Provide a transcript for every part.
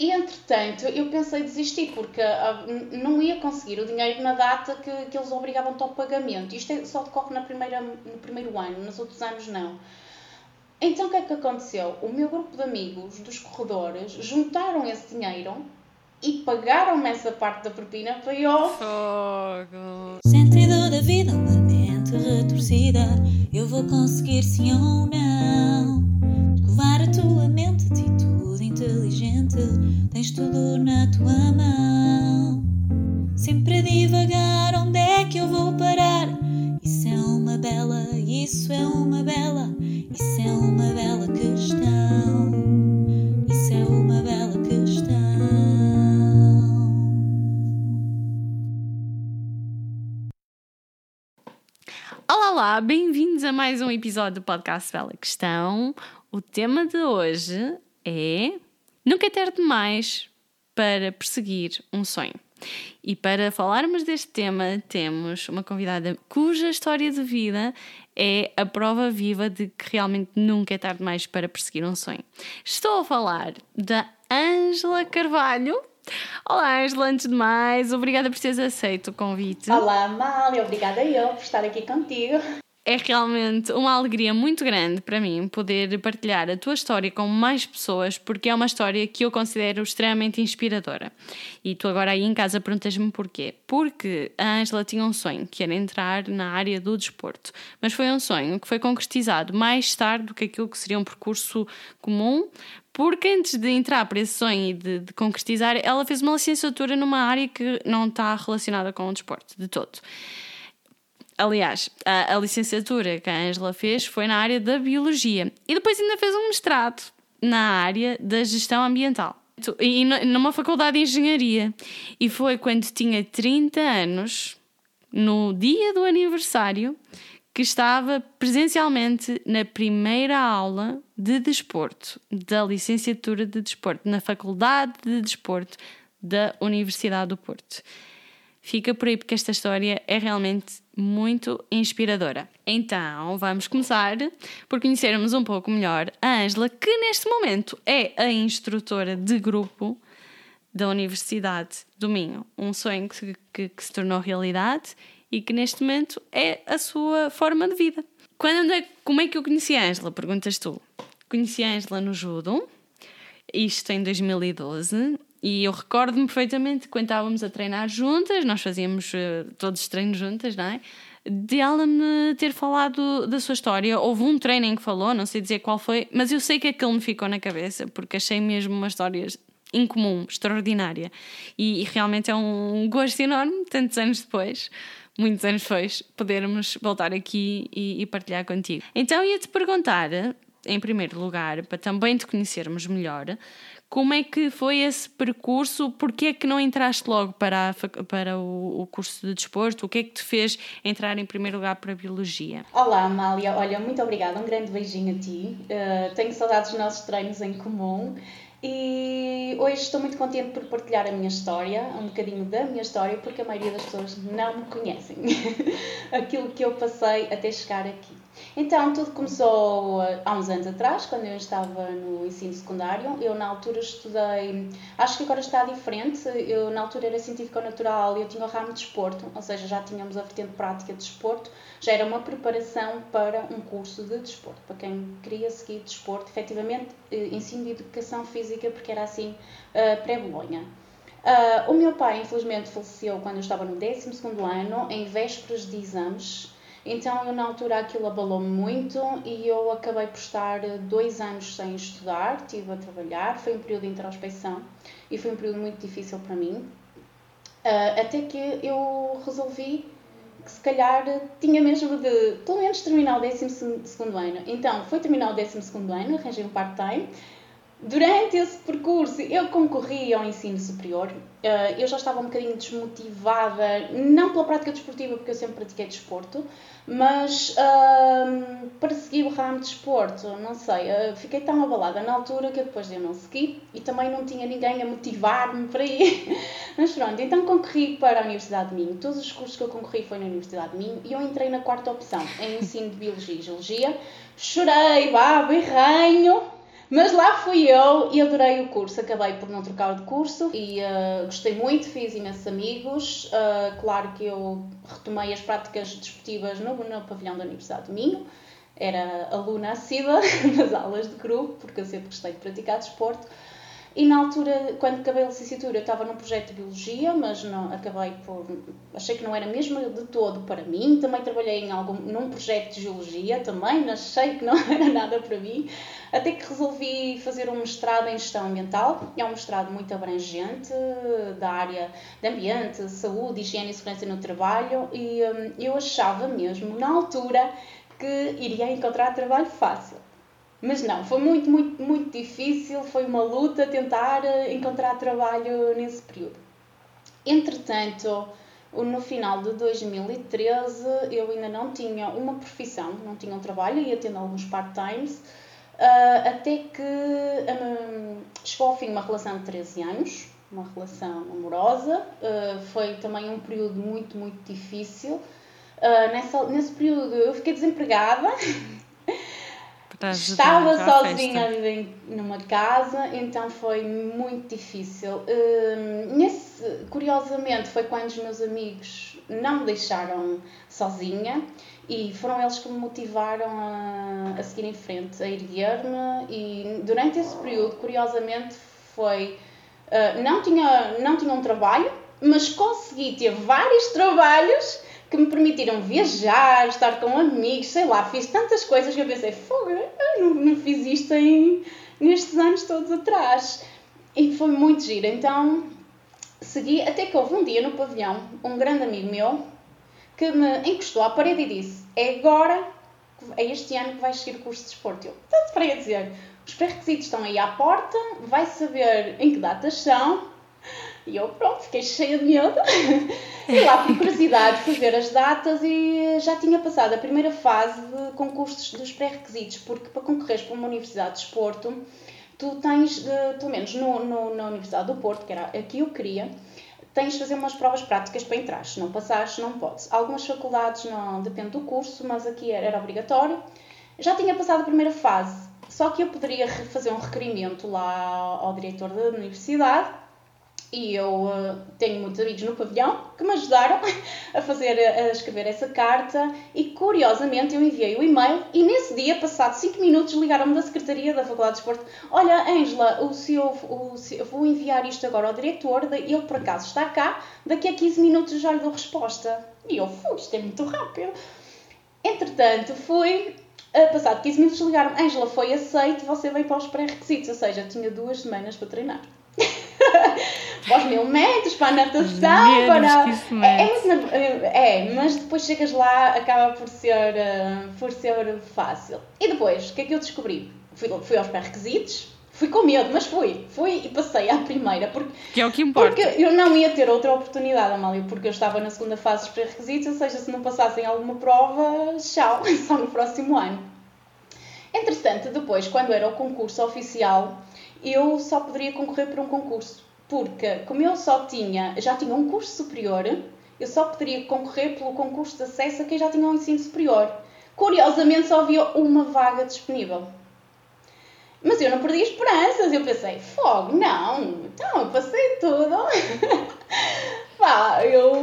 E entretanto, eu pensei desistir, porque uh, não ia conseguir o dinheiro na data que, que eles obrigavam ao pagamento. Isto é, só decorre na primeira, no primeiro ano, nos outros anos não. Então o que é que aconteceu? O meu grupo de amigos dos corredores juntaram esse dinheiro e pagaram-me essa parte da propina para eu. Fogo! Sentido da vida, uma mente retorcida. Eu vou conseguir sim ou não. Inteligente. Tens tudo na tua mão. Sempre a divagar, onde é que eu vou parar? Isso é uma bela, isso é uma bela, isso é uma bela questão. Isso é uma bela questão. Olá, olá, bem-vindos a mais um episódio do podcast Bela Questão. O tema de hoje é Nunca é tarde demais para perseguir um sonho. E para falarmos deste tema, temos uma convidada cuja história de vida é a prova viva de que realmente nunca é tarde demais para perseguir um sonho. Estou a falar da Ângela Carvalho. Olá, Ângela, antes de mais, obrigada por teres aceito o convite. Olá, Amália, obrigada eu por estar aqui contigo é realmente uma alegria muito grande para mim poder partilhar a tua história com mais pessoas, porque é uma história que eu considero extremamente inspiradora. E tu agora aí em casa perguntas-me porquê? Porque a Ângela tinha um sonho, que era entrar na área do desporto, mas foi um sonho que foi concretizado mais tarde do que aquilo que seria um percurso comum, porque antes de entrar para esse sonho e de, de, concretizar, ela fez uma licenciatura numa área que não está relacionada com o desporto, de todo. Aliás, a, a licenciatura que a Ângela fez foi na área da biologia e depois ainda fez um mestrado na área da gestão ambiental e numa faculdade de engenharia. E foi quando tinha 30 anos, no dia do aniversário, que estava presencialmente na primeira aula de desporto, da licenciatura de desporto, na Faculdade de Desporto da Universidade do Porto. Fica por aí porque esta história é realmente muito inspiradora. Então, vamos começar por conhecermos um pouco melhor a Ângela, que neste momento é a instrutora de grupo da Universidade do Minho. Um sonho que, que, que se tornou realidade e que neste momento é a sua forma de vida. Quando, como é que eu conheci a Ângela? Perguntas tu. Conheci a Ângela no judo, isto em 2012, e eu recordo-me perfeitamente quando estávamos a treinar juntas, nós fazíamos uh, todos os treinos juntas, não é? De ela me ter falado da sua história. Houve um treino em que falou, não sei dizer qual foi, mas eu sei que aquilo me ficou na cabeça, porque achei mesmo uma história incomum, extraordinária. E, e realmente é um gosto enorme, tantos anos depois, muitos anos depois, podermos voltar aqui e, e partilhar contigo. Então ia-te perguntar, em primeiro lugar, para também te conhecermos melhor, como é que foi esse percurso? Porquê é que não entraste logo para, a, para o, o, curso de desporto? O que é que te fez entrar em primeiro lugar para a Biologia? Olá, Amália. Olha, muito obrigada. Um grande beijinho a ti. Uh, tenho saudades dos nossos treinos em comum. E hoje estou muito contente por partilhar a minha história, um bocadinho da minha história, porque a maioria das pessoas não me conhecem. Aquilo que eu passei até chegar aqui. Então, tudo começou eh, há uns anos atrás, quando eu estava no ensino secundário. Eu, na altura, estudei. Acho que agora está diferente. Eu, na altura, era científico-natural e eu tinha o ramo de desporto, ou seja, já tínhamos a vertente prática de desporto. Já era uma preparação para um curso de desporto, para quem queria seguir desporto, efetivamente, eh, ensino de educação física, porque era assim eh, pré-Bolonha. O meu pai, infelizmente, faleceu quando eu estava no 12 ano, em vésperas de exames. Então, na altura, aquilo abalou-me muito e eu acabei por estar dois anos sem estudar, estive a trabalhar, foi um período de introspecção e foi um período muito difícil para mim. Uh, até que eu resolvi que se calhar tinha mesmo de, pelo menos, terminar o 12 ano. Então, foi terminar o 12 ano, arranjei um part-time Durante esse percurso, eu concorri ao ensino superior. Eh, eu já estava um bocadinho desmotivada, não pela prática desportiva, porque eu sempre pratiquei desporto, mas uh, para seguir o ramo de desporto, não sei, uh, fiquei tão abalada na altura que depois eu não segui e também não tinha ninguém a motivar-me para ir. mas pronto, então concorri para a Universidade de Minho. Todos os cursos que eu concorri foi na Universidade de Minho e eu entrei na quarta opção, em ensino de Biologia e Geologia. Chorei, babo e ranho Mas lá fui eu e adorei o curso. Acabei por não trocar de curso e uh, gostei muito, fiz imensos amigos. Uh, claro que eu retomei as práticas desportivas no, no pavilhão da Universidade do Minho. Era aluna assídua nas aulas de grupo, porque eu sempre gostei de praticar desporto. E na altura, quando acabei a licenciatura, eu estava num projeto de biologia, mas não, acabei por. achei que não era mesmo de todo para mim. Também trabalhei em algum, num projeto de geologia, também, mas achei que não era nada para mim. Até que resolvi fazer um mestrado em gestão ambiental. É um mestrado muito abrangente, da área de ambiente, saúde, higiene e segurança no trabalho. E hum, eu achava mesmo, na altura, que iria encontrar trabalho fácil. Mas não, foi muito, muito, muito difícil, foi uma luta tentar eh, encontrar trabalho nesse período. Entretanto, no final de 2013 eu ainda não tinha uma profissão, não tinha um trabalho, ia tendo alguns part-times, eh, até que um, chegou ao fim uma relação de 13 anos, uma relação amorosa, eh, foi também um período muito, muito difícil. nessa, nesse período eu fiquei desempregada. Estava sozinha a viver numa casa, então foi muito difícil. Uh, nesse, curiosamente, foi quando os meus amigos não me deixaram sozinha e foram eles que me motivaram a, a seguir em frente, a erguer-me. E durante esse período, curiosamente, foi. Uh, não, tinha, não tinha um trabalho, mas consegui ter vários trabalhos que me permitiram viajar, estar com amigos, sei lá, fiz tantas coisas que eu pensei, fogo, eu não, não fiz isto em, nestes anos todos atrás. E foi muito giro. Então segui, até que houve um dia no pavilhão, um grande amigo meu, que me encostou à parede e disse: É agora, é este ano que vais seguir o curso de desporto. Eu, tanto para dizer, os pré-requisitos estão aí à porta, vai saber em que datas são, e eu, pronto, fiquei cheia de medo. e lá, por curiosidade, fui ver as datas e já tinha passado a primeira fase de concursos dos pré-requisitos, porque para concorreres para uma universidade de esporto, tu tens, de, pelo menos no, no, na Universidade do Porto, que era a que eu queria, tens de fazer umas provas práticas para entrar. Se não passares, não podes. Algumas faculdades não depende do curso, mas aqui era, era obrigatório. Já tinha passado a primeira fase, só que eu poderia fazer um requerimento lá ao diretor da universidade e eu uh, tenho muitos amigos no pavilhão que me ajudaram a fazer, a escrever essa carta e curiosamente eu enviei o e-mail e nesse dia, passado 5 minutos, ligaram-me da Secretaria da Faculdade de Desporto Olha, Ângela, o senhor, o, eu vou enviar isto agora ao diretor, ele por acaso está cá, daqui a 15 minutos já lhe dou resposta. E eu, fui, isto é muito rápido. Entretanto, fui, uh, passado 15 minutos ligaram-me, Ângela, foi aceito, você vem para os pré-requisitos, ou seja, tinha duas semanas para treinar. para os mil metros, para a natação, para. É, é, é, mas depois chegas lá, acaba por ser, uh, por ser fácil. E depois, o que é que eu descobri? Fui, fui aos pré-requisitos, fui com medo, mas fui, fui e passei à primeira. Porque, que é o que importa. Porque eu não ia ter outra oportunidade, Amália, porque eu estava na segunda fase dos pré-requisitos, ou seja, se não passassem alguma prova, tchau, só no próximo ano. Entretanto, depois, quando era o concurso oficial, eu só poderia concorrer por um concurso. Porque, como eu só tinha, já tinha um curso superior, eu só poderia concorrer pelo concurso de acesso a quem já tinha um ensino superior. Curiosamente, só havia uma vaga disponível. Mas eu não perdi esperanças. Eu pensei, fogo, não, então passei tudo. Pá, eu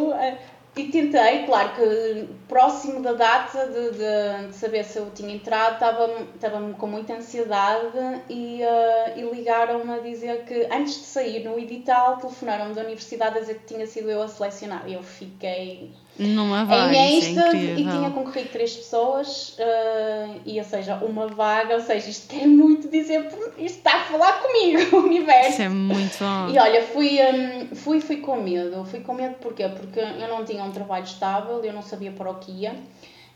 e tentei, claro que próximo da data de, de, de saber se eu tinha entrado, estava-me estava com muita ansiedade e, uh, e ligaram-me a dizer que antes de sair no edital, telefonaram-me da universidade a dizer que tinha sido eu a selecionar. E eu fiquei numa vaga, em êxtase é e tinha concorrido três pessoas, uh, e ou seja, uma vaga, ou seja, isto quer muito dizer, isto está a falar comigo, o universo. Isso é muito bom. E olha, fui, um, fui, fui com medo, fui com medo porquê? Porque eu não tinha um trabalho estável, eu não sabia para o que ia.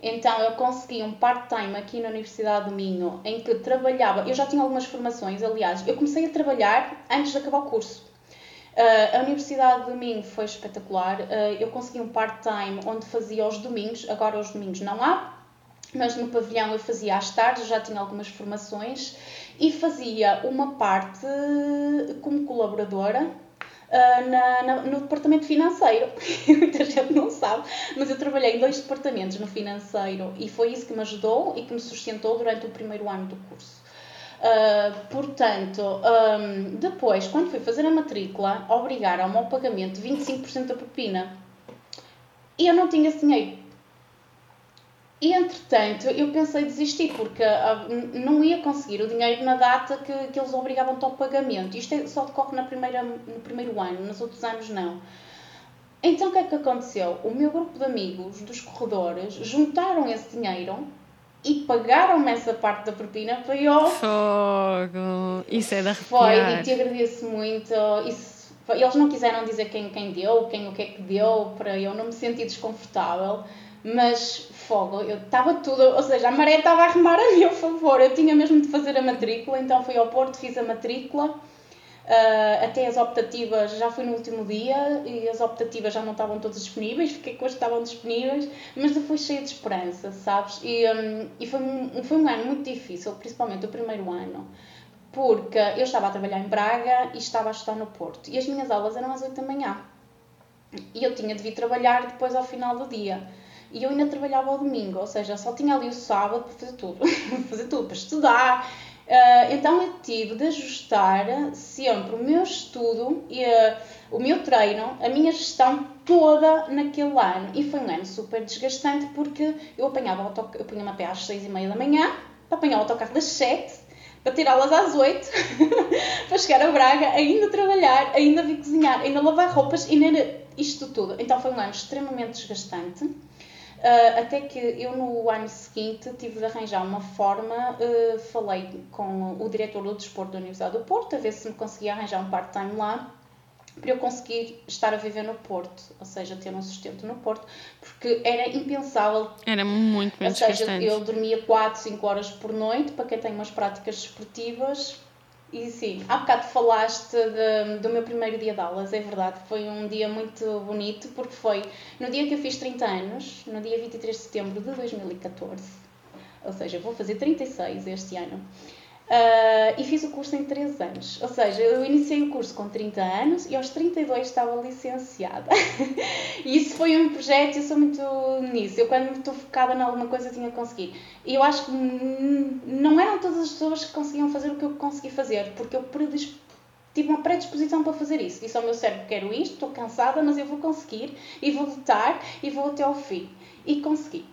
Então eu consegui um part-time aqui na Universidade do Minho, em que trabalhava, eu já tinha algumas formações, aliás, eu comecei a trabalhar antes de acabar o curso. Uh, a Universidade de Domingo foi espetacular. Uh, eu consegui um part-time onde fazia aos domingos, agora os domingos não há, mas no pavilhão eu fazia às tardes, já tinha algumas formações e fazia uma parte como colaboradora. Uh, na, na, no departamento financeiro, muita gente não sabe, mas eu trabalhei em dois departamentos no financeiro e foi isso que me ajudou e que me sustentou durante o primeiro ano do curso. Uh, portanto, um, depois, quando fui fazer a matrícula, obrigaram-me ao pagamento de 25% da propina. E eu não tinha esse dinheiro. E entretanto, eu pensei desistir, porque uh, não ia conseguir o dinheiro na data que, que eles obrigavam ao pagamento. Isto é, só decorre na primeira, no primeiro ano, nos outros anos não. Então o que é que aconteceu? O meu grupo de amigos dos corredores juntaram esse dinheiro e pagaram-me essa parte da propina para eu. Fogo! Isso é da Foi, e te agradeço muito. Isso, eles não quiseram dizer quem, quem deu, quem o que é que deu, para eu não me sentir desconfortável, mas fogo, eu estava tudo, ou seja, a maré estava a remar a meu favor, eu tinha mesmo de fazer a matrícula, então fui ao Porto, fiz a matrícula Uh, até as optativas já fui no último dia e as optativas já não estavam todas disponíveis, fiquei com as que estavam disponíveis, mas fui cheia de esperança, sabes? E, um, e foi, um, foi um ano muito difícil, principalmente o primeiro ano, porque eu estava a trabalhar em Braga e estava a estudar no Porto e as minhas aulas eram às 8 da manhã e eu tinha de vir trabalhar depois ao final do dia. E eu ainda trabalhava ao domingo, ou seja, só tinha ali o sábado para fazer tudo, fazer tudo, para estudar, Uh, então eu tive de ajustar sempre o meu estudo e uh, o meu treino, a minha gestão toda naquele ano. E foi um ano super desgastante porque eu apanhava auto, eu punha-me a pé às seis e meia da manhã para apanhar o autocarro das sete para tirá-las às oito para chegar a Braga, ainda trabalhar, ainda vir cozinhar, ainda lavar roupas e ainda isto tudo. Então foi um ano extremamente desgastante. Uh, até que eu no ano seguinte tive de arranjar uma forma, uh, falei com o diretor do desporto da Universidade do Porto, a ver se me conseguia arranjar um part-time lá, para eu conseguir estar a viver no Porto, ou seja, ter um sustento no Porto, porque era impensável. Era muito, muito Ou seja, eu dormia 4, 5 horas por noite, para quem tem umas práticas esportivas, e sim, há bocado falaste de, do meu primeiro dia de aulas, é verdade, foi um dia muito bonito, porque foi no dia que eu fiz 30 anos, no dia 23 de setembro de 2014, ou seja, vou fazer 36 este ano. Uh, e fiz o curso em 3 anos. Ou seja, eu iniciei o curso com 30 anos e aos 32 estava licenciada. e isso foi um projeto, eu sou muito nisso. Eu, quando estou focada em alguma coisa, tinha que conseguir. E eu acho que não eram todas as pessoas que conseguiam fazer o que eu consegui fazer, porque eu tive uma predisposição para fazer isso. Disse ao meu cérebro: quero isto, estou cansada, mas eu vou conseguir e vou lutar e vou até ao fim. E consegui.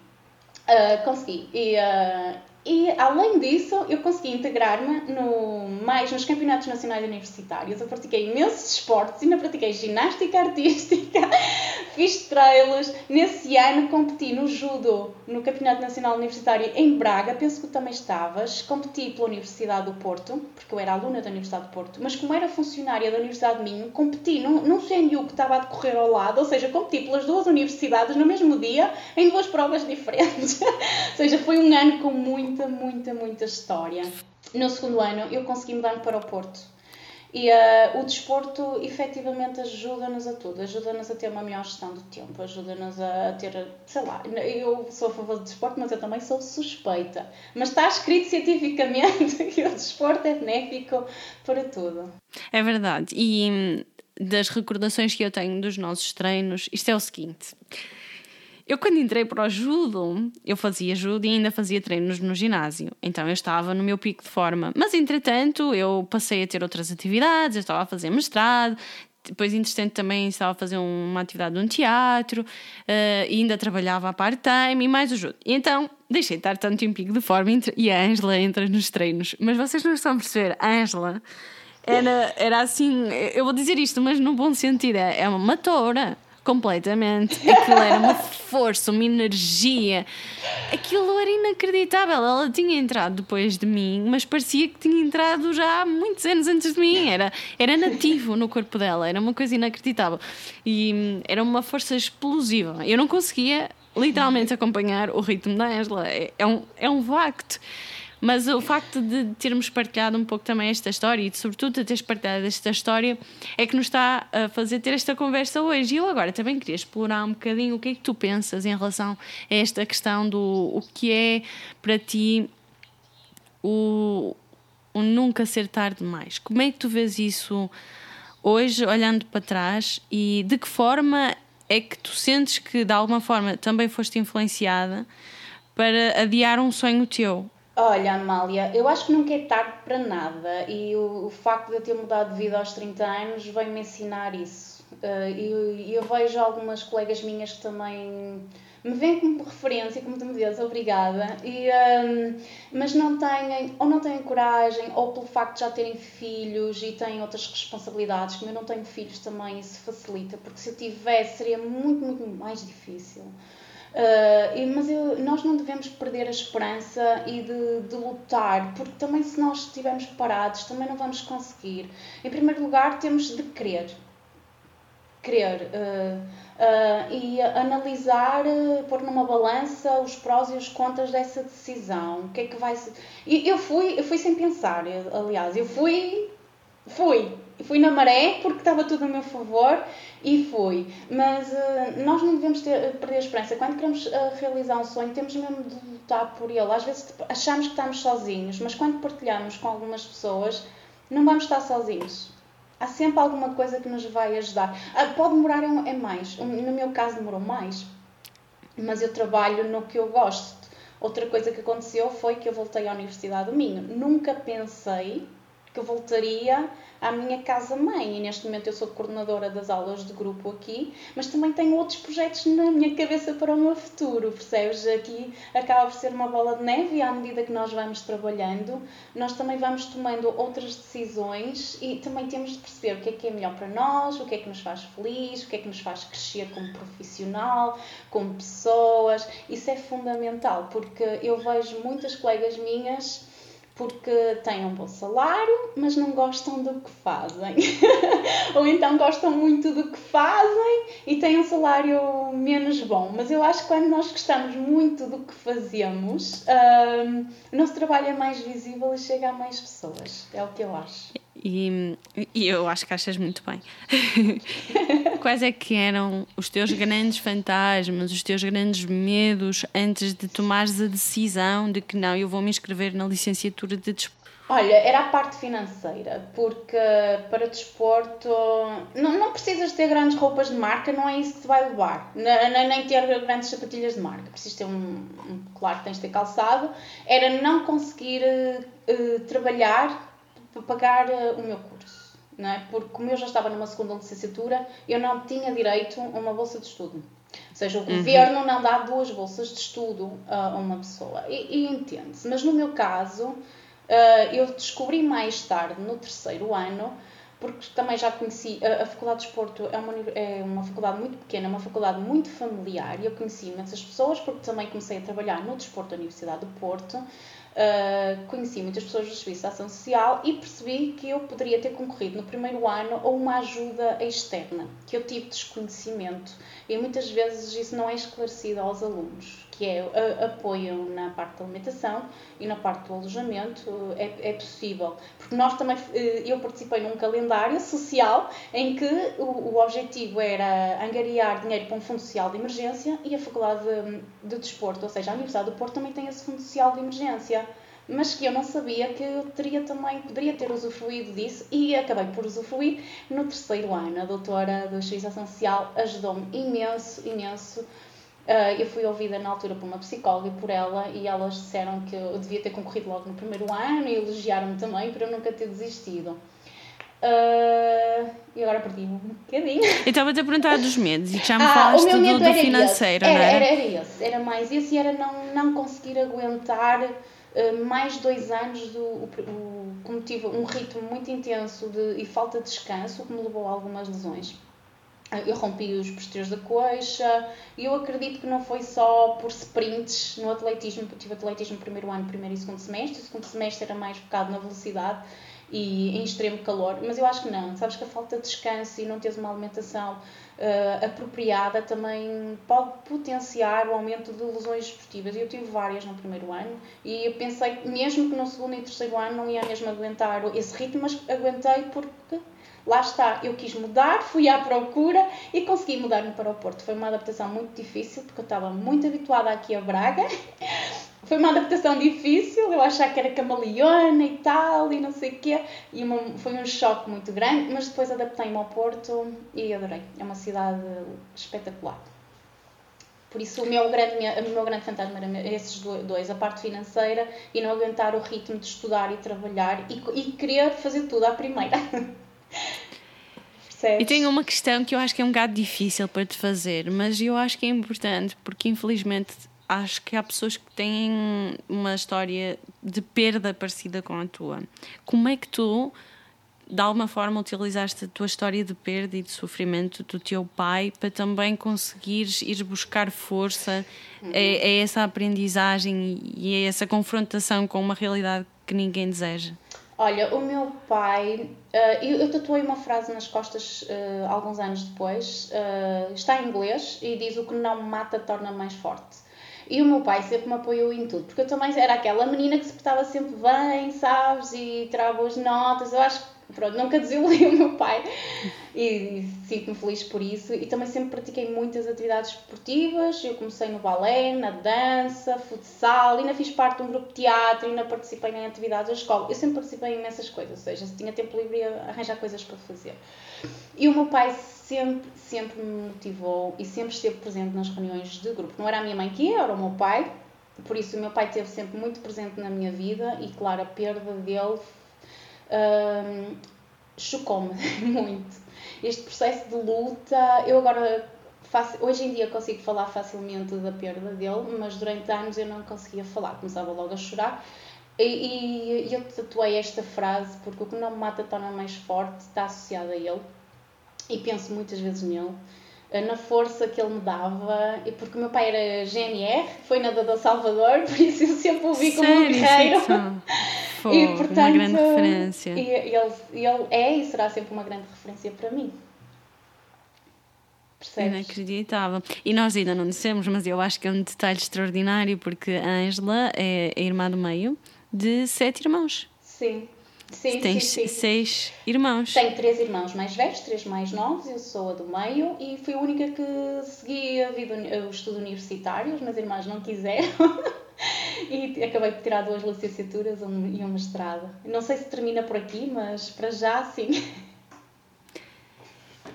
Uh, consegui. E, uh, e além disso, eu consegui integrar-me no, mais nos campeonatos nacionais universitários. Eu pratiquei imensos esportes, ainda pratiquei ginástica artística, fiz trailers. Nesse ano competi no judo, no Campeonato Nacional Universitário em Braga, penso que também estavas. Competi pela Universidade do Porto, porque eu era aluna da Universidade do Porto, mas como era funcionária da Universidade de Minho, competi num, num CNU que estava a decorrer ao lado, ou seja, competi pelas duas universidades no mesmo dia, em duas provas diferentes. ou seja, foi um ano com muito muita, muita, muita história. No segundo ano, eu consegui mudar-me para o Porto. E uh, o desporto efetivamente ajuda-nos a tudo, ajuda-nos a ter uma melhor gestão do tempo, ajuda-nos a ter, sei lá, eu sou a favor do desporto, mas eu também sou suspeita. Mas está escrito cientificamente que o desporto é benéfico para tudo. É verdade, e hum, das recordações que eu tenho dos nossos treinos, isto é o seguinte. Eu, quando entrei para o judo, eu fazia judo e ainda fazia treinos no ginásio. Então eu estava no meu pico de forma. Mas, entretanto, eu passei a ter outras atividades, eu estava a fazer mestrado, depois, entretanto, também estava a fazer uma atividade no teatro, uh, ainda trabalhava a part-time e mais o judo. E então deixei de estar tanto em pico de forma e a Ângela entra nos treinos. Mas vocês não estão a perceber, a Ângela era, era assim, eu vou dizer isto, mas no bom sentido, é, é uma toura completamente. Aquilo era uma força, uma energia. Aquilo era inacreditável. Ela tinha entrado depois de mim, mas parecia que tinha entrado já há muitos anos antes de mim. Era, era nativo no corpo dela, era uma coisa inacreditável. E hum, era uma força explosiva. Eu não conseguia literalmente acompanhar o ritmo da Angela. É, é um, é um facto. Mas o facto de termos partilhado um pouco também esta história e, sobretudo, de teres partilhado esta história é que nos está a fazer ter esta conversa hoje. E eu agora também queria explorar um bocadinho o que é que tu pensas em relação a esta questão do o que é para ti o, o nunca ser tarde demais. Como é que tu vês isso hoje, olhando para trás, e de que forma é que tu sentes que de alguma forma também foste influenciada para adiar um sonho teu? Olha, Amália, eu acho que nunca é tarde para nada e o, o facto de eu ter mudado de vida aos 30 anos vem-me ensinar isso. Uh, e eu, eu vejo algumas colegas minhas que também me veem como referência, como tu me dizes, obrigada, e, um, mas não têm, ou não têm coragem, ou pelo facto de já terem filhos e têm outras responsabilidades, como eu não tenho filhos também, isso facilita, porque se eu tivesse seria muito, muito mais difícil. Uh, mas eu, nós não devemos perder a esperança e de, de, lutar, porque também se nós estivermos parados também não vamos conseguir. Em primeiro lugar, temos de querer. Querer. Uh, uh, e analisar, pôr numa balança os prós e os contras dessa decisão. O que é que vai ser. E eu fui, eu fui sem pensar, eu, aliás, eu fui. Fui, fui na maré porque estava tudo a meu favor e fui. Mas uh, nós não devemos ter, perder a esperança. Quando queremos uh, realizar um sonho, temos mesmo de lutar por ele. Às vezes tipo, achamos que estamos sozinhos, mas quando partilhamos com algumas pessoas, não vamos estar sozinhos. Há sempre alguma coisa que nos vai ajudar. Uh, pode demorar é mais. No meu caso, demorou mais. Mas eu trabalho no que eu gosto. Outra coisa que aconteceu foi que eu voltei à Universidade do Minho. Nunca pensei que voltaria à minha casa-mãe. E neste momento eu sou coordenadora das aulas de grupo aqui, mas também tenho outros projetos na minha cabeça para o meu futuro, percebes? Aqui acaba por ser uma bola de neve e à medida que nós vamos trabalhando, nós também vamos tomando outras decisões e também temos de perceber o que é que é melhor para nós, o que é que nos faz feliz, o que é que nos faz crescer como profissional, como pessoas. Isso é fundamental, porque eu vejo muitas colegas minhas porque têm um bom salário, mas não gostam do que fazem. Ou então gostam muito do que fazem e têm um salário menos bom. Mas eu acho que quando nós gostamos muito do que fazemos, um, o nosso trabalho é mais visível e chega a mais pessoas. É o que eu acho. E, e eu acho que achas muito bem. Quais é que eram os teus grandes fantasmas, os teus grandes medos antes de tomares a decisão de que não, eu vou me inscrever na licenciatura de desporto? Olha, era a parte financeira, porque para desporto não, não precisas ter grandes roupas de marca, não é isso que te vai levar, nem, nem ter grandes sapatilhas de marca, precisas ter um, um claro que tens de ter calçado, era não conseguir uh, trabalhar para pagar uh, o meu curso. É? Porque, como eu já estava numa segunda licenciatura, eu não tinha direito a uma bolsa de estudo. Ou seja, o uhum. governo não dá duas bolsas de estudo a uma pessoa. E, e entende-se. Mas no meu caso, uh, eu descobri mais tarde, no terceiro ano, porque também já conheci, a, a Faculdade de Desporto é uma, é uma faculdade muito pequena, é uma faculdade muito familiar, e eu conheci imensas pessoas, porque também comecei a trabalhar no desporto da Universidade do Porto, Uh, conheci muitas pessoas do Serviço de Ação Social e percebi que eu poderia ter concorrido no primeiro ano a uma ajuda externa, que eu tive desconhecimento. E muitas vezes isso não é esclarecido aos alunos, que é apoio na parte da alimentação e na parte do alojamento, uh, é, é, possível. Porque nós também, eu participei num calendário social em que o, o, objetivo era angariar dinheiro para um fundo social de emergência e a Faculdade de, de Desporto, ou seja, a Universidade do Porto também tem esse fundo social de emergência mas que eu não sabia que eu teria também, poderia ter usufruído disso e acabei por usufruir no terceiro ano. A doutora da Justiça Social ajudou-me imenso, imenso. Uh, eu fui ouvida na altura por uma psicóloga e por ela e elas disseram que eu devia ter concorrido logo no primeiro ano e elogiaram-me também por eu nunca ter desistido. Uh, e agora perdi um bocadinho. Eu estava-te a perguntar dos medos e já me ah, falaste do, do financeiro, esse. não era? Era, era esse, era mais esse e era não, não conseguir aguentar eh, mais dois anos do, o, o, como tive um ritmo muito intenso de, e falta de descanso, que me levou a algumas lesões. Eu rompi os posteriores da coxa e eu acredito que não foi só por sprints no atletismo, porque tive atletismo primeiro ano, primeiro e segundo semestre. O segundo semestre era mais focado na velocidade e em extremo calor, mas eu acho que não. Sabes que a falta de descanso e não teres uma alimentação uh, apropriada também pode potenciar o aumento de lesões esportivas. Eu tive várias no primeiro ano e eu pensei mesmo que no segundo e terceiro ano não ia mesmo aguentar esse ritmo, mas aguentei porque lá está, eu quis mudar, fui à procura e consegui mudar-me para o Porto. Foi uma adaptação muito difícil porque eu estava muito habituada aqui a Braga foi uma adaptação difícil, eu achava que era camaleona e tal, e não sei o quê, e uma, foi um choque muito grande, mas depois adaptei-me ao Porto e adorei. É uma cidade espetacular. Por isso, o meu grande, o meu grande fantasma era esses dois, a parte financeira e não aguentar o ritmo de estudar e trabalhar e, e querer fazer tudo à primeira. E tenho uma questão que eu acho que é um bocado difícil para te fazer, mas eu acho que é importante porque, infelizmente, acho que há pessoas que têm uma história de perda parecida com a tua. Como é que tu de alguma forma utilizaste a tua história de perda e de sofrimento do teu pai para também conseguires ir buscar força uhum. a, a, essa aprendizagem e a essa confrontação com uma realidade que ninguém deseja? Olha, o meu pai, uh, eu, eu tatuei uma frase nas costas uh, alguns anos depois, uh, está em inglês e diz: O que não mata torna mais forte. E o meu pai sempre me apoiou em tudo, porque eu também era aquela menina que se portava sempre bem, sabes, e tirava boas notas. Eu acho que pronto, nunca desiludi o meu pai e, e sinto-me feliz por isso. E também sempre pratiquei muitas atividades esportivas. Eu comecei no balé, na dança, futsal, ainda fiz parte de um grupo de teatro, ainda participei em atividades da escola. Eu sempre participei imensas coisas, ou seja, se tinha tempo livre ia arranjar coisas para fazer. E o meu pai sempre, sempre me motivou e sempre esteve presente nas reuniões de grupo. Não era a minha mãe que ia, era o meu pai. Por isso, o meu pai esteve sempre muito presente na minha vida e, claro, a perda dele um, chocou-me muito. Este processo de luta, eu agora faço, hoje em dia consigo falar facilmente da perda dele, mas durante anos eu não conseguia falar, começava logo a chorar. E, e, eu tatuei esta frase porque o que não me mata torna mais forte está associado a ele e penso muitas vezes nele eh, na força que ele me dava, e porque o meu pai era GNR, foi nadador Salvador, por isso eu sempre o vi como um guerreiro. Fogo, e, portanto, uma grande referência. Ele, ele é e será sempre uma grande referência para mim. Percebes? Inacreditável. E nós ainda não dissemos, mas eu acho que é um detalhe extraordinário porque a Ângela é a irmã do meio de sete irmãos. Sim. Sim, Tens sim, sim. seis irmãos. Tenho três irmãos mais velhos, três mais novos, eu sou a do meio e fui a única que segui a vida, o estudo universitário, as minhas irmãs não quiseram. e acabei por tirar duas licenciaturas e um mestrado. Não sei se termina por aqui, mas para já sim.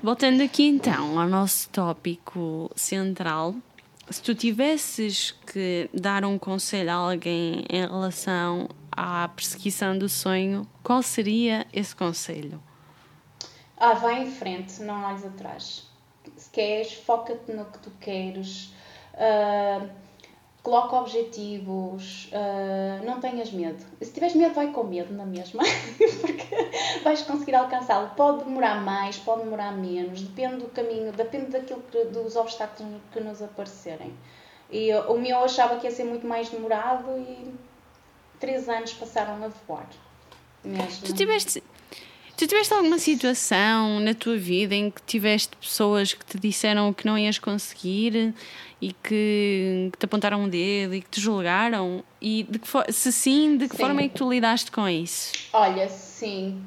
Voltando aqui então ao nosso tópico central, se tu tivesses que dar um conselho a alguém em relação à perseguição do sonho, qual seria esse conselho? Ah, vai em frente, não olhes atrás. Se queres, foca-te no que tu queres. Uh, coloca objetivos, uh, não tenhas medo. Se tiveres medo, vai com medo na mesma, porque vais conseguir alcançá-lo. Pode demorar mais, pode demorar menos, depende do caminho, depende daquilo que, dos obstáculos que nos aparecerem. E o meu eu achava que ia ser muito mais demorado e três anos passaram a voar. Mesmo. Tu tiveste, Tu tiveste alguma situação na tua vida em que tiveste pessoas que te disseram que não ias conseguir e que, que te apontaram um dedo e que te julgaram? E que se sim, de que sim. forma é que tu lidaste com isso? Olha, sim.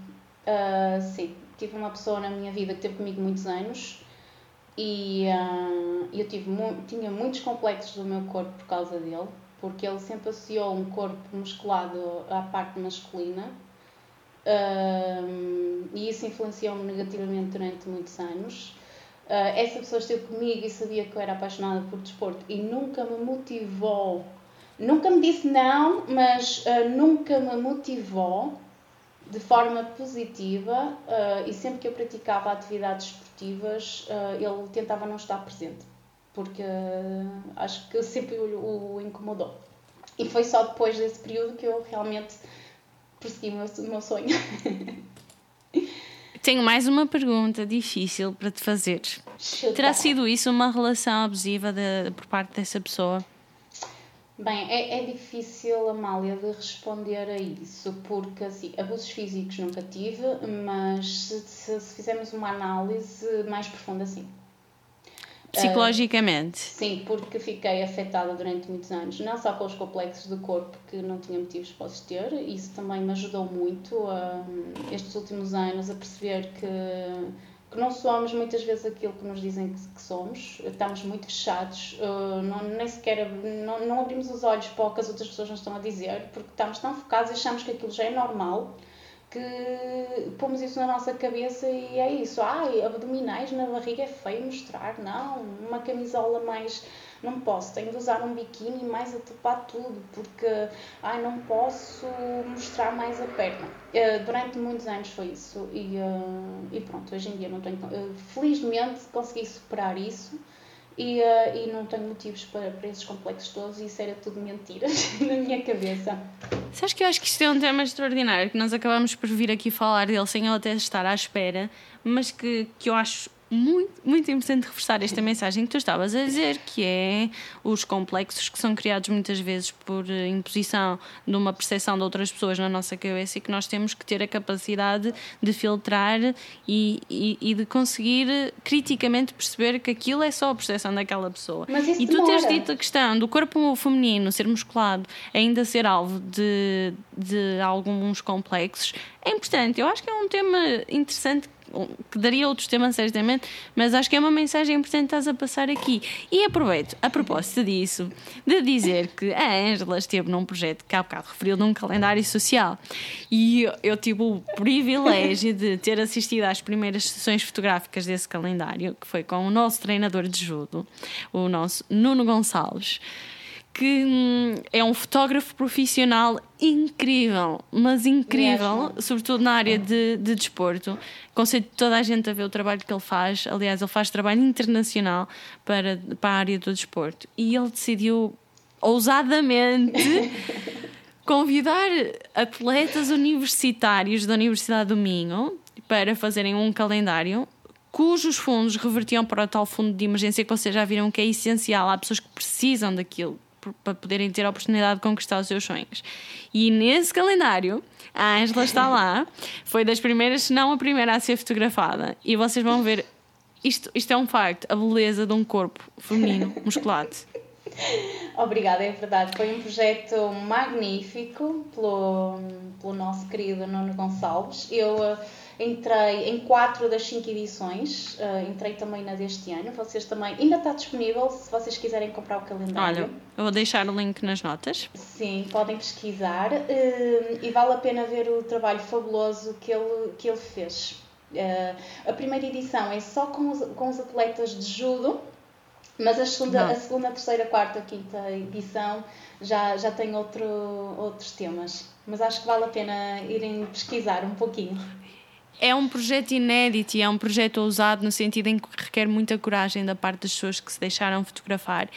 Uh, sim. Tive uma pessoa na minha vida que teve comigo muitos anos e uh, eu tive mu tinha muitos complexos do meu corpo por causa dele, porque ele sempre associou um corpo musculado à parte masculina e isso influenciou-me negativamente durante muitos anos. Uh, essa pessoa esteve comigo e sabia que eu era apaixonada por desporto e nunca me motivou, nunca me disse não, mas uh, nunca me motivou de forma positiva uh, e sempre que eu praticava atividades esportivas ele tentava não estar presente porque acho que sempre o, o incomodou. E foi só depois desse período que eu realmente persegui o meu, o meu sonho. Tenho mais uma pergunta difícil para te fazer. Chuta. Terá sido isso uma relação abusiva de, por parte dessa pessoa? Bem, é, é difícil, Amália, de responder a isso, porque assim, abusos físicos nunca tive, mas se, se, se fizermos uma análise mais profunda, sim. Psicologicamente? Uh, sim, porque fiquei afetada durante muitos anos, não só com os complexos do corpo que não tinha motivos para os ter, isso também me ajudou muito uh, estes últimos anos a perceber que, que não somos muitas vezes aquilo que nos dizem que, que somos, estamos muito fechados, uh, não, nem sequer não, não abrimos os olhos para o que as outras pessoas nos estão a dizer, porque estamos tão focados e achamos que aquilo já é normal que pomos isso na nossa cabeça e é isso. Ai, abdominais na barriga é feio mostrar. Não, uma camisola mais. Não posso, tenho de usar um biquíni mais a tapar tudo, porque ai, não posso mostrar mais a perna. Uh, durante muitos anos foi isso e, uh, e pronto, hoje em dia não tenho. Uh, felizmente consegui superar isso e, uh, e não tenho motivos para, para esses complexos todos isso era tudo mentiras na minha cabeça. Sabes que eu acho que isto é um tema extraordinário, que nós acabamos por vir aqui falar dele sem ele até estar à espera, mas que, que eu acho muito, muito importante reforçar esta mensagem que tu estavas a dizer, que é os complexos que são criados muitas vezes por eh, imposição de uma percepção de outras pessoas na nossa cabeça e que nós temos que ter a capacidade de filtrar e, e, e de conseguir criticamente perceber que aquilo é só a percepção daquela pessoa. e tu teres dito a questão do corpo feminino ser musculado ainda ser alvo de, de alguns complexos, é importante. Eu acho que é um tema interessante que daria outros temas certamente, mas acho que é uma mensagem importante que estás a passar aqui. E aproveito, a propósito disso, de dizer que a Ângela esteve num projeto que há bocado referiu num calendário social e eu, eu tive o privilégio de ter assistido às primeiras sessões fotográficas desse calendário, que foi com o nosso treinador de judo, o nosso Nuno Gonçalves que hum, é um fotógrafo profissional incrível, mas incrível, sobretudo na área de, de desporto. Conceito toda a gente a ver o trabalho que ele faz. Aliás, ele faz trabalho internacional para, para a área do desporto. E ele decidiu ousadamente convidar atletas universitários da Universidade do Minho para fazerem um calendário cujos fundos revertiam para o tal fundo de emergência que vocês já viram que é essencial. Há pessoas que precisam daquilo para poderem ter a oportunidade de conquistar os seus sonhos. E nesse calendário, a Angela está lá, foi das primeiras, se não a primeira a ser fotografada. E vocês vão ver, isto, isto é um facto, a beleza de um corpo feminino musculado. Obrigada, é verdade. Foi um projeto magnífico pelo, pelo nosso querido Nuno Gonçalves. Eu Entrei em quatro das cinco edições, uh, entrei também na deste ano. Vocês também, ainda está disponível se vocês quiserem comprar o calendário. Olha, eu vou deixar o link nas notas. Sim, podem pesquisar uh, e vale a pena ver o trabalho fabuloso que ele, que ele fez. Uh, a primeira edição é só com os, com os atletas de judo, mas a segunda, a segunda, terceira, quarta, quinta edição já, já tem outro, outros temas. Mas acho que vale a pena irem pesquisar um pouquinho. É um projeto inédito e é um projeto ousado no sentido em que requer muita coragem da parte das pessoas que se deixaram fotografar.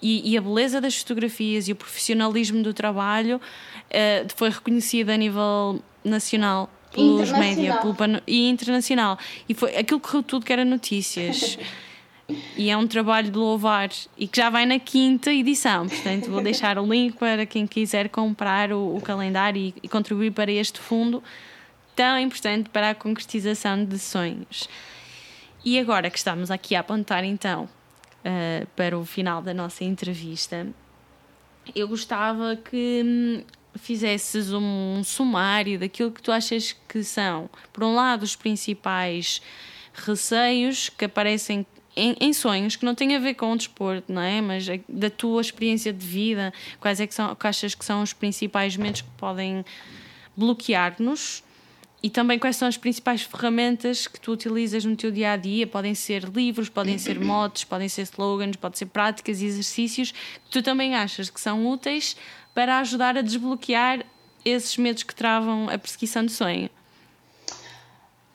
E, e a beleza das fotografias e o profissionalismo do trabalho uh, foi reconhecido a nível nacional pelos média e internacional. E foi aquilo que correu tudo que era notícias. e é um trabalho de louvar e que já vai na quinta edição. Portanto, vou deixar o link para quem quiser comprar o, o calendário e, e contribuir para este fundo tão importante para a concretização de sonhos. E agora que estamos aqui a apontar então uh, para o final da nossa entrevista, eu gostava que hum, fizesses um sumário daquilo que tu achas que são, por um lado, os principais receios que aparecem em, em, sonhos que não têm a ver com o desporto, não é? Mas da tua experiência de vida, quais é que, são, que achas que são os principais momentos que podem bloquear-nos e também quais são as principais ferramentas que tu utilizas no teu dia a dia? Podem ser livros, podem ser motes, podem ser slogans, podem ser práticas e exercícios que tu também achas que são úteis para ajudar a desbloquear esses medos que travam a perseguição do sonho.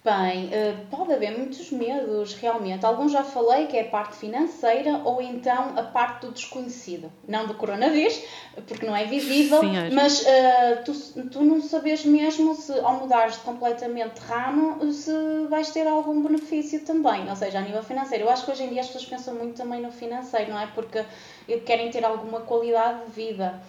Bem, eh, pode haver muitos medos, realmente. Alguns já falei, que é a parte financeira ou então a parte do desconhecido. Não do coronavírus, porque não é visível, mas uh, tu, tu não sabes mesmo se ao mudares completamente de ramo, se vais ter algum benefício também, ou seja, a nível financeiro. Eu acho que hoje em dia as pessoas pensam muito também no financeiro, não é? Porque querem ter alguma qualidade de vida.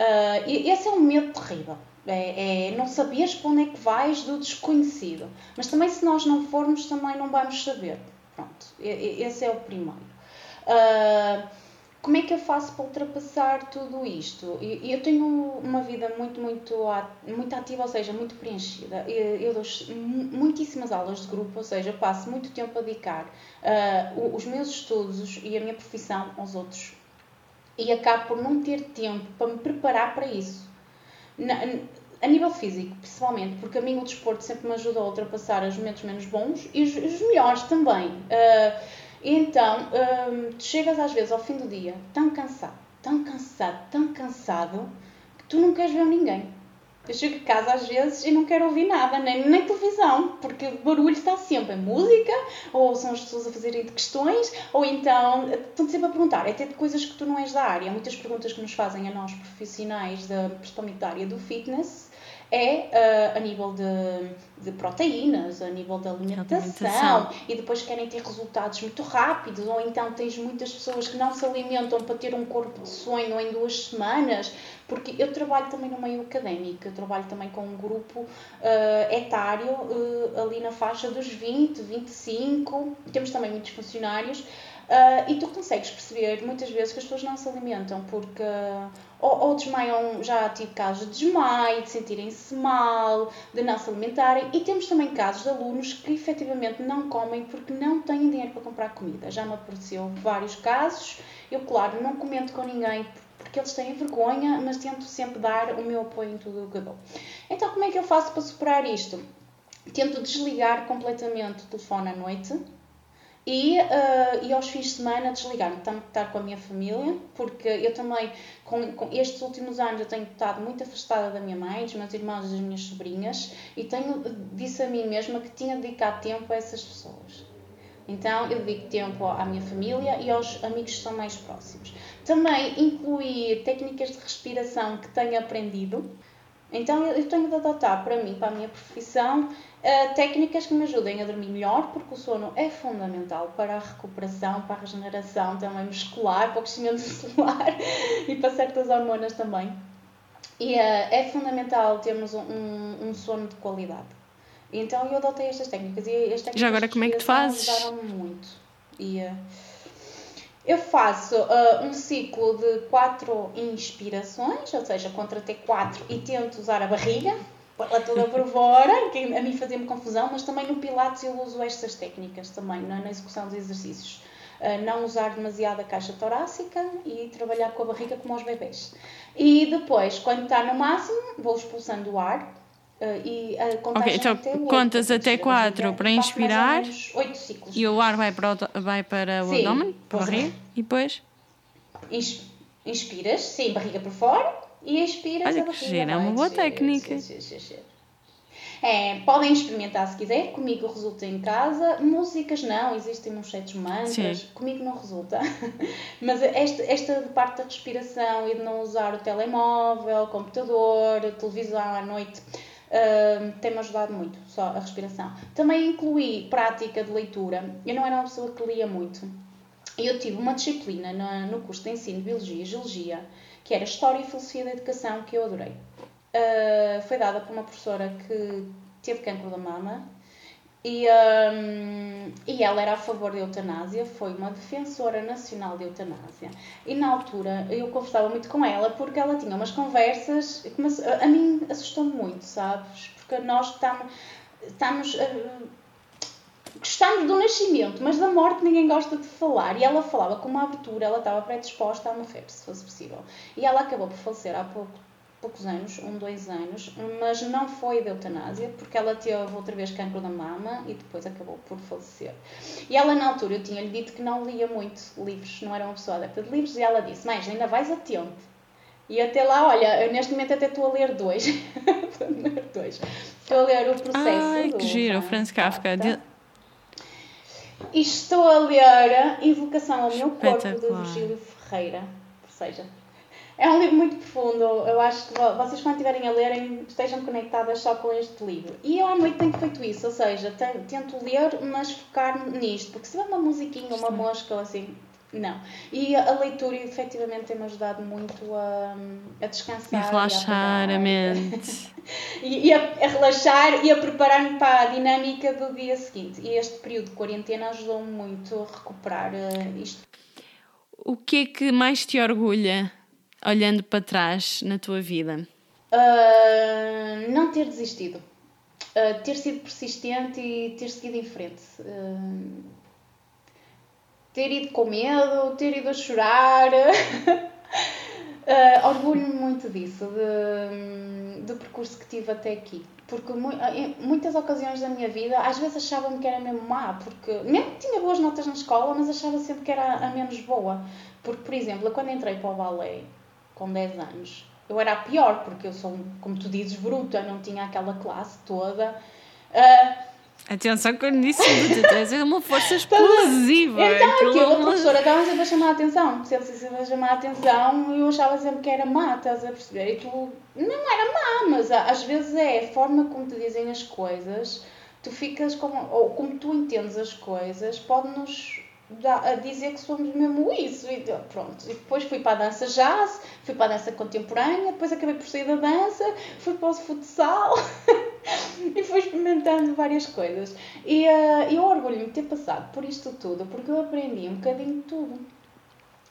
Uh, esse é um medo terrível. É, é, não sabias para onde é que vais do desconhecido. Mas também se nós não formos, também não vamos saber. Pronto, esse é o primeiro. Uh, como é que eu faço para ultrapassar tudo isto? Eu tenho uma vida muito, muito, muito ativa, ou seja, muito preenchida. Eu dou muitíssimas aulas de grupo, ou seja, passo muito tempo a dedicar uh, os meus estudos e a minha profissão aos outros. E acabo por não ter tempo para me preparar para isso a nível físico, principalmente, porque a mim o desporto sempre me ajuda a ultrapassar os momentos menos bons e os, os melhores também. Uh, então, tu chegas às vezes ao fim do dia tão cansado, tão cansado, tão cansado, que tu não queres ver ninguém. Eu chego a casa às vezes e não quero ouvir nada, nem, nem televisão, porque o barulho está sempre. É música, ou são as pessoas a fazerem questões, ou então estão sempre a perguntar, é até de coisas que tu não és da área. Muitas perguntas que nos fazem a nós profissionais, da, principalmente da área do fitness, é uh, a nível de, de, proteínas, a nível de alimentação, alimentação, e depois querem ter resultados muito rápidos, ou então tens muitas pessoas que não se alimentam para ter um corpo de sonho em duas semanas, porque eu trabalho também no meio académico, eu trabalho também com um grupo uh, etário uh, ali na faixa dos 20, 25, temos também muitos funcionários Uh, e tu consegues perceber muitas vezes que as pessoas não se alimentam porque ou, ou desmaiam, já tive casos de desmaio, de sentirem-se mal, de não se alimentarem e temos também casos de alunos que efetivamente não comem porque não têm dinheiro para comprar comida. Já me apareceu vários casos, eu claro não comento com ninguém porque eles têm vergonha, mas tento sempre dar o meu apoio em tudo o que dou. Então como é que eu faço para superar isto? Tento desligar completamente o telefone à noite, e, uh, e aos fins de semana desligar-me, estar com a minha família, porque eu também, com, com, estes últimos anos, eu tenho estado muito afastada da minha mãe, dos meus irmãos e das minhas sobrinhas, e tenho, disse a mim mesma que tinha dedicado tempo a essas pessoas. Então, eu dedico tempo à minha família e aos amigos que são mais próximos. Também incluir técnicas de respiração que tenho aprendido. Então, eu tenho de adotar para mim, para a minha profissão, Uh, técnicas que me ajudem a dormir melhor, porque o sono é fundamental para a recuperação, para a regeneração também muscular, para o crescimento celular e para certas hormonas também. E uh, é fundamental termos um, um, sono de qualidade. Então eu adotei estas técnicas e as técnicas Já agora como é que tu fazes? ajudaram muito. E, uh, eu faço um ciclo de quatro inspirações, ou seja, contra até quatro e tento usar a barriga ela toda por fora, que a mim fazia-me confusão, mas também no Pilates eu uso estas técnicas também, na, na execução dos exercícios. Uh, não usar demasiado a caixa torácica e trabalhar com a barriga como aos bebês. E depois, quando está no máximo, vou expulsando o ar uh, e a contagem okay, então até contas até 4 para inspirar 8 ciclos. e o ar vai para o, vai para o sim, abdômen, para a barriga, é. e depois? Inspiras, sim, barriga por fora, e expiras Olha a barriga. Gira, é uma boa técnica. É, podem experimentar se quiser, comigo resulta em casa. Músicas não, existem uns certos mantras, Sim. comigo não resulta. Mas esta, esta parte da respiração e de não usar o telemóvel, computador, televisão à noite, uh, tem-me ajudado muito, só a respiração. Também incluí prática de leitura. Eu não era uma pessoa que lia muito. Eu tive uma disciplina no, no curso de ensino de Biologia e Geologia que era História e Filosofia da Educação, que eu adorei. Uh, foi dada por uma professora que teve cancro da mama e, um, e ela era a favor da eutanásia, foi uma defensora nacional de eutanásia. E na altura eu conversava muito com ela porque ela tinha umas conversas que a mim assustou-me muito, sabes? Porque nós estamos. estamos uh, gostamos do nascimento, mas da morte ninguém gosta de falar. E ela falava com uma abertura, ela estava predisposta a morrer, se fosse possível. E ela acabou por falecer há pouco, poucos anos, um, dois anos, mas não foi de eutanásia, porque ela teve outra vez cancro da mama e depois acabou por falecer. E ela, na altura, eu tinha-lhe dito que não lia muito livros, não era uma pessoa adepta de livros, e ela disse: Mas ainda vais a tempo. E até lá, olha, eu neste momento até estou a ler dois. estou a ler dois. Estou a ler o processo. Ai, que giro, Franz Kafka. Kafka. E estou a ler Invocação ao Meu Corpo, de Virgílio Ferreira. Ou seja, é um livro muito profundo. Eu acho que vocês, quando estiverem a lerem, estejam conectadas só com este livro. E eu à noite tenho feito isso, ou seja, tento ler, mas focar nisto. Porque se tiver uma musiquinha, uma mosca ou assim, não. E a leitura, efetivamente, tem-me ajudado muito a, a descansar. E relaxar e a, a mente. e, e a, a, relaxar e a preparar-me para a dinâmica do dia seguinte. E este período de quarentena ajudou-me muito a recuperar uh, isto. O que é que mais te orgulha, olhando para trás, na tua vida? Uh, não ter desistido. Uh, ter sido persistente e ter seguido em frente. Ter ido com medo, ter ido a chorar, Uh, Orgulho-me muito disso, de, do percurso que tive até aqui. Porque em muitas ocasiões da minha vida, às vezes achava-me que era mesmo má, porque mesmo que tinha boas notas na escola, mas achava sempre que era a menos boa. Porque, por exemplo, quando entrei para o balé, com 10 anos, eu era a pior, porque eu sou, como tu dizes, bruta, não tinha aquela classe toda. Uh, Atenção quando disse bruta, tens uma força explosiva. Então, aquilo, a professora estava sempre a chamar a atenção. Se ele sempre a chamar a atenção, eu achava sempre que era má, estás a perceber? E tu, não era má, mas às vezes é a forma como te dizem as coisas, tu ficas como, ou como tu entendes as coisas, pode-nos a dizer que somos mesmo isso. E pronto. E depois fui para a dança jazz, fui para a dança contemporânea, depois acabei por sair da dança, fui para o futsal e fui experimentando várias coisas. E uh, eu orgulho-me de ter passado por isto tudo, porque eu aprendi um bocadinho de tudo.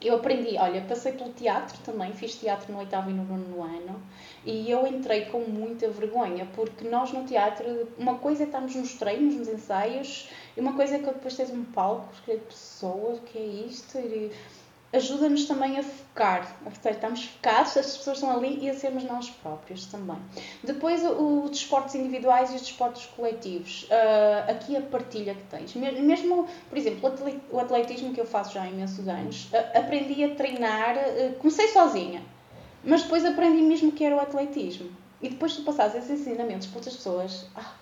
Eu aprendi, olha, passei pelo teatro também, fiz teatro no oitavo e no nono ano e eu entrei com muita vergonha, porque nós no teatro, uma coisa é estarmos nos treinos, nos ensaios, e uma coisa é que depois tens um palco, escolher pessoas, o que é isto? E ajuda-nos também a focar, a estamos focados, as pessoas estão ali e a sermos nós próprios também. Depois, os desportos individuais e os desportos coletivos. Uh, aqui a partilha que tens. Mesmo, por exemplo, o atletismo que eu faço já há imensos anos, uh, aprendi a treinar, uh, comecei sozinha, mas depois aprendi mesmo que era o atletismo. E depois tu passares esses ensinamentos para outras pessoas, ah,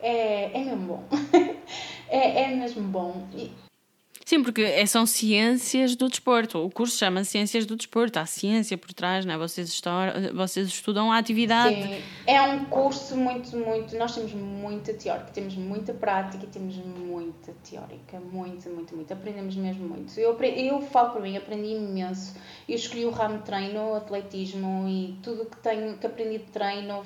é, é mesmo bom. é, é mesmo bom. E, Sim, porque é, são ciências do desporto. O curso chama Ciências do Desporto. Há ciência por trás, não é? Vocês, estão, vocês estudam a atividade. Sim, é um curso muito, muito. Nós temos muita teórica, temos muita prática e temos muita teórica. Muito, muito, muito. Aprendemos mesmo muito. Eu, eu falo por mim, aprendi imenso. Eu escolhi o ramo de treino, atletismo e tudo que tenho que aprendi de treino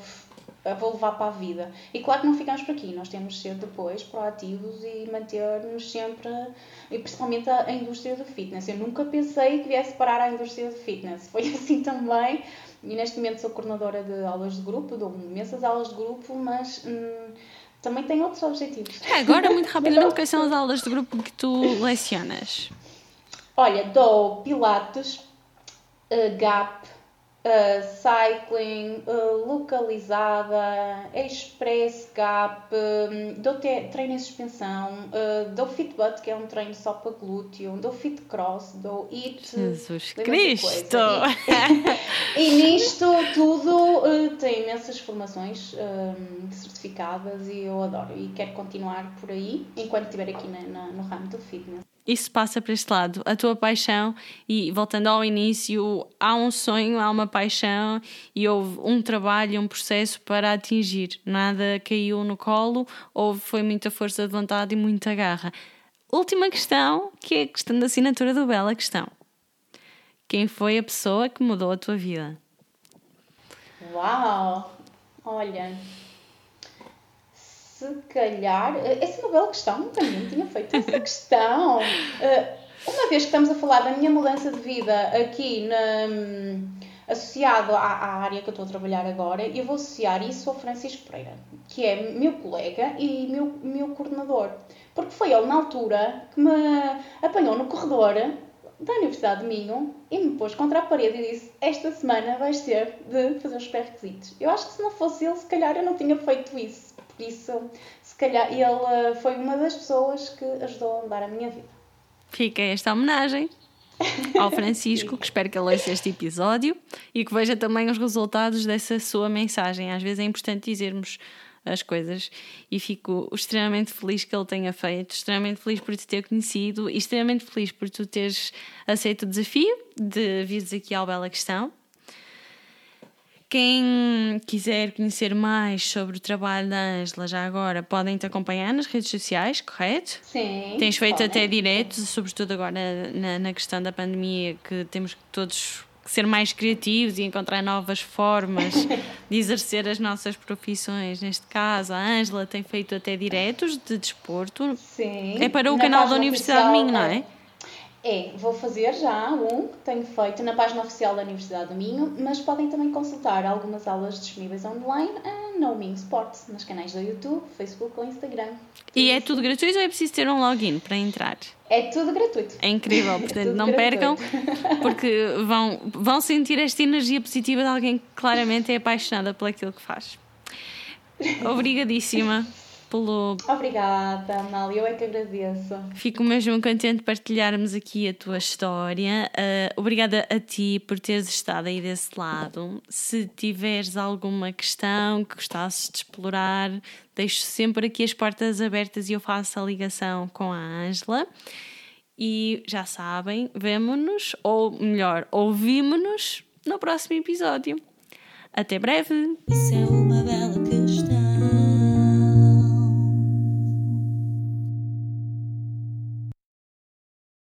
vou levar para a vida. E claro que não ficamos por aqui, nós temos de ser depois proativos e manter-nos sempre, e principalmente a, a, indústria do fitness. Eu nunca pensei que viesse parar a indústria do fitness, foi assim também. E neste momento sou coordenadora de aulas de grupo, dou imensas aulas de grupo, mas hum, também tenho outros objetivos. É, agora, muito rapidamente, quais são as aulas de grupo que tu lecionas? Olha, dou Pilates, uh, GAP, uh, cycling, uh, localizada, express gap, um, dou treino em suspensão, uh, dou fitbutt, que é um treino só para glúteo, dou fit cross, dou it. Jesus Cristo! E, e, nisto tudo uh, tem imensas formações um, certificadas e eu adoro e quero continuar por aí enquanto estiver aqui na, na, no ramo do fitness isso passa para este lado, a tua paixão, e voltando ao início, há um sonho, há uma paixão e houve um trabalho, um processo para atingir. Nada caiu no colo, houve foi muita força de vontade e muita garra. Última questão, que é a questão da assinatura do Bela Questão. Quem foi a pessoa que mudou a tua vida? Uau! Olha, se calhar. Eh, essa é uma bela questão, também tinha feito essa questão. Eh, uma vez que estamos a falar da minha mudança de vida aqui na, hum, associado à, à, área que eu estou a trabalhar agora, eu vou associar isso ao Francisco Pereira, que é meu colega e meu, meu coordenador. Porque foi ele, na altura, que me apanhou no corredor da Universidade de Minho e me pôs contra a parede e disse: Esta semana vais ter de fazer os pré-requisitos. Eu acho que se não fosse ele, se calhar eu não tinha feito isso. Por isso, se calhar, ele eh, foi uma das pessoas que ajudou a mudar a minha vida. Fica esta homenagem ao Francisco, que espero que ele ouça este episódio e que veja também os resultados dessa sua mensagem. Às vezes é importante dizermos as coisas e fico extremamente feliz que ele tenha feito, extremamente feliz por te ter conhecido e extremamente feliz por tu teres aceito o desafio de vires aqui ao Bela Questão quem quiser conhecer mais sobre o trabalho da Ângela, já agora, podem te acompanhar nas redes sociais, correto? Sim. Tens feito podem. até diretos, sobretudo agora na, na questão da pandemia, que temos que todos ser mais criativos e encontrar novas formas de exercer as nossas profissões. Neste caso, a Ângela tem feito até diretos de desporto. Sim. É para o canal da Universidade de Minho, não é? É, vou fazer já um, tenho feito na página oficial da Universidade do Minho, mas podem também consultar algumas aulas disponíveis online no Minho Sports, nos canais do YouTube, Facebook ou Instagram. E é tudo gratuito ou é preciso ter um login para entrar? É tudo gratuito. É incrível, portanto é não gratuito. percam, porque vão, vão sentir esta energia positiva de alguém que claramente é apaixonada por aquilo que faz. Obrigadíssima pelo. Obrigada, Amália, eu é que agradeço. Fico mesmo contente de partilharmos aqui a tua história. Uh, obrigada a ti por teres estado aí desse lado. Se tiveres alguma questão que gostasses de explorar, deixo sempre aqui as portas abertas e eu faço a ligação com a Ângela. E já sabem, vemo-nos, ou melhor, ouvimos-nos no próximo episódio. Até breve! Isso é uma bela